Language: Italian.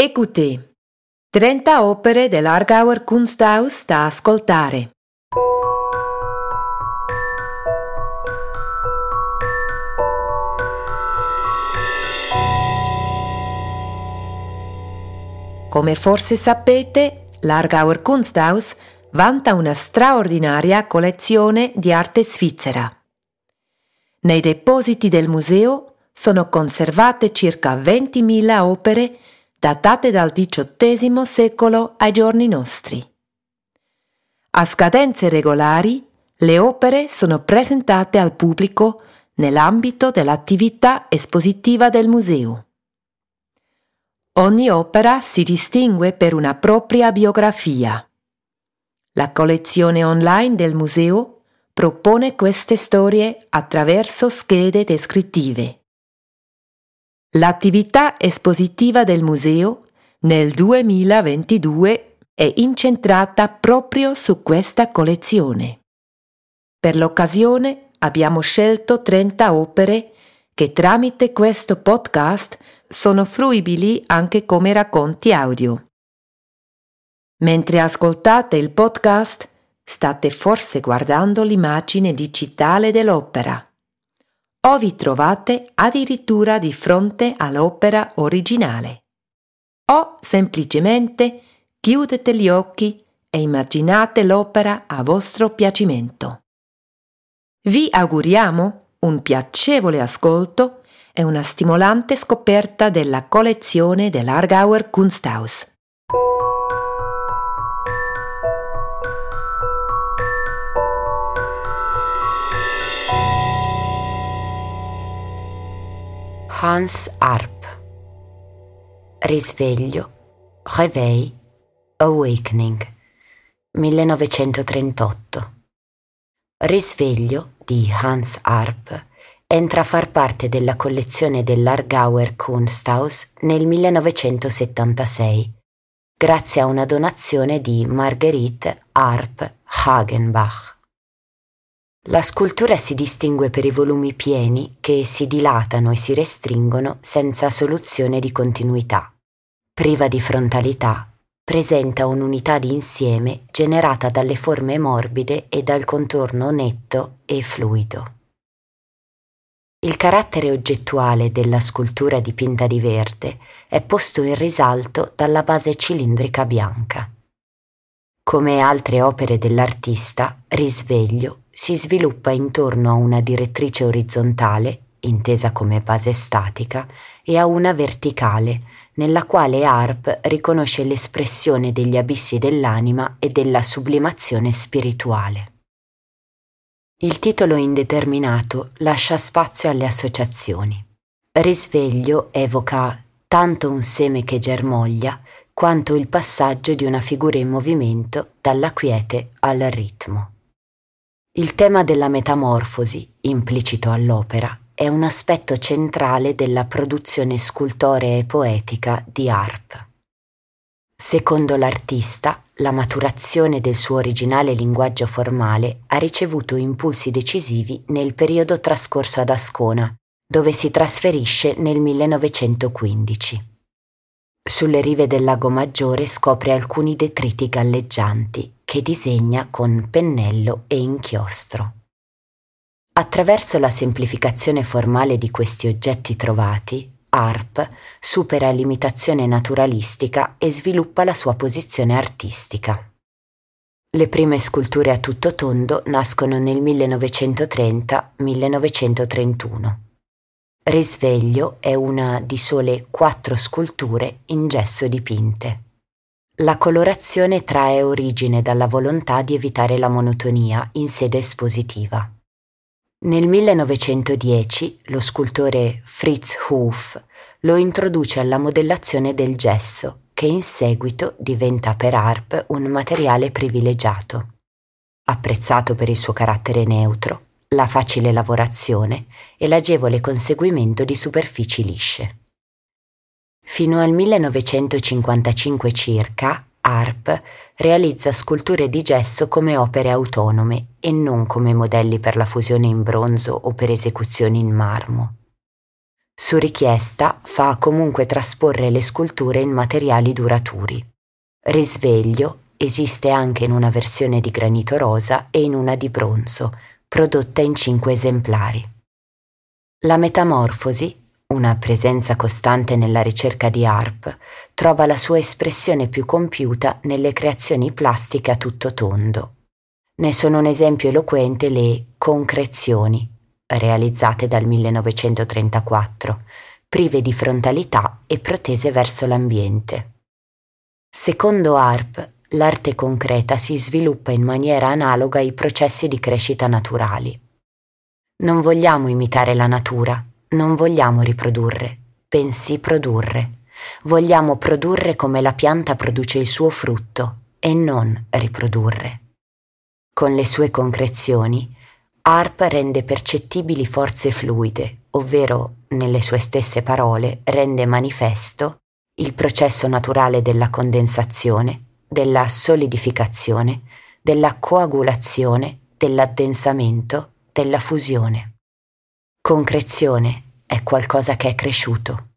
Écoutez. 30 opere dell'Argauer Kunsthaus da ascoltare. Come forse sapete, l'Argauer Kunsthaus vanta una straordinaria collezione di arte svizzera. Nei depositi del museo sono conservate circa 20.000 opere datate dal XVIII secolo ai giorni nostri. A scadenze regolari, le opere sono presentate al pubblico nell'ambito dell'attività espositiva del museo. Ogni opera si distingue per una propria biografia. La collezione online del museo propone queste storie attraverso schede descrittive. L'attività espositiva del museo nel 2022 è incentrata proprio su questa collezione. Per l'occasione abbiamo scelto 30 opere che tramite questo podcast sono fruibili anche come racconti audio. Mentre ascoltate il podcast, state forse guardando l'immagine digitale dell'opera o vi trovate addirittura di fronte all'opera originale. O semplicemente chiudete gli occhi e immaginate l'opera a vostro piacimento. Vi auguriamo un piacevole ascolto e una stimolante scoperta della collezione dell'Argauer Kunsthaus. Hans Arp. Risveglio, Réveil, Awakening, 1938. Risveglio di Hans Arp entra a far parte della collezione dell'Argauer Kunsthaus nel 1976, grazie a una donazione di Marguerite Arp Hagenbach. La scultura si distingue per i volumi pieni che si dilatano e si restringono senza soluzione di continuità. Priva di frontalità, presenta un'unità di insieme generata dalle forme morbide e dal contorno netto e fluido. Il carattere oggettuale della scultura dipinta di verde è posto in risalto dalla base cilindrica bianca. Come altre opere dell'artista, Risveglio si sviluppa intorno a una direttrice orizzontale, intesa come base statica, e a una verticale, nella quale Harp riconosce l'espressione degli abissi dell'anima e della sublimazione spirituale. Il titolo indeterminato lascia spazio alle associazioni. Risveglio evoca tanto un seme che germoglia quanto il passaggio di una figura in movimento dalla quiete al ritmo. Il tema della metamorfosi, implicito all'opera, è un aspetto centrale della produzione scultorea e poetica di Harp. Secondo l'artista, la maturazione del suo originale linguaggio formale ha ricevuto impulsi decisivi nel periodo trascorso ad Ascona, dove si trasferisce nel 1915. Sulle rive del lago Maggiore scopre alcuni detriti galleggianti che disegna con pennello e inchiostro. Attraverso la semplificazione formale di questi oggetti trovati, Arp supera l'imitazione naturalistica e sviluppa la sua posizione artistica. Le prime sculture a tutto tondo nascono nel 1930-1931. Risveglio è una di sole quattro sculture in gesso dipinte. La colorazione trae origine dalla volontà di evitare la monotonia in sede espositiva. Nel 1910 lo scultore Fritz Hof lo introduce alla modellazione del gesso, che in seguito diventa per Harp un materiale privilegiato. Apprezzato per il suo carattere neutro, la facile lavorazione e l'agevole conseguimento di superfici lisce. Fino al 1955 circa, Arp realizza sculture di gesso come opere autonome e non come modelli per la fusione in bronzo o per esecuzioni in marmo. Su richiesta fa comunque trasporre le sculture in materiali duraturi. Risveglio esiste anche in una versione di granito rosa e in una di bronzo, prodotta in cinque esemplari. La metamorfosi, una presenza costante nella ricerca di Harp, trova la sua espressione più compiuta nelle creazioni plastiche a tutto tondo. Ne sono un esempio eloquente le concrezioni, realizzate dal 1934, prive di frontalità e protese verso l'ambiente. Secondo Harp, l'arte concreta si sviluppa in maniera analoga ai processi di crescita naturali. Non vogliamo imitare la natura, non vogliamo riprodurre, bensì produrre. Vogliamo produrre come la pianta produce il suo frutto e non riprodurre. Con le sue concrezioni, ARP rende percettibili forze fluide, ovvero, nelle sue stesse parole, rende manifesto il processo naturale della condensazione, della solidificazione, della coagulazione, dell'addensamento, della fusione. Concrezione è qualcosa che è cresciuto.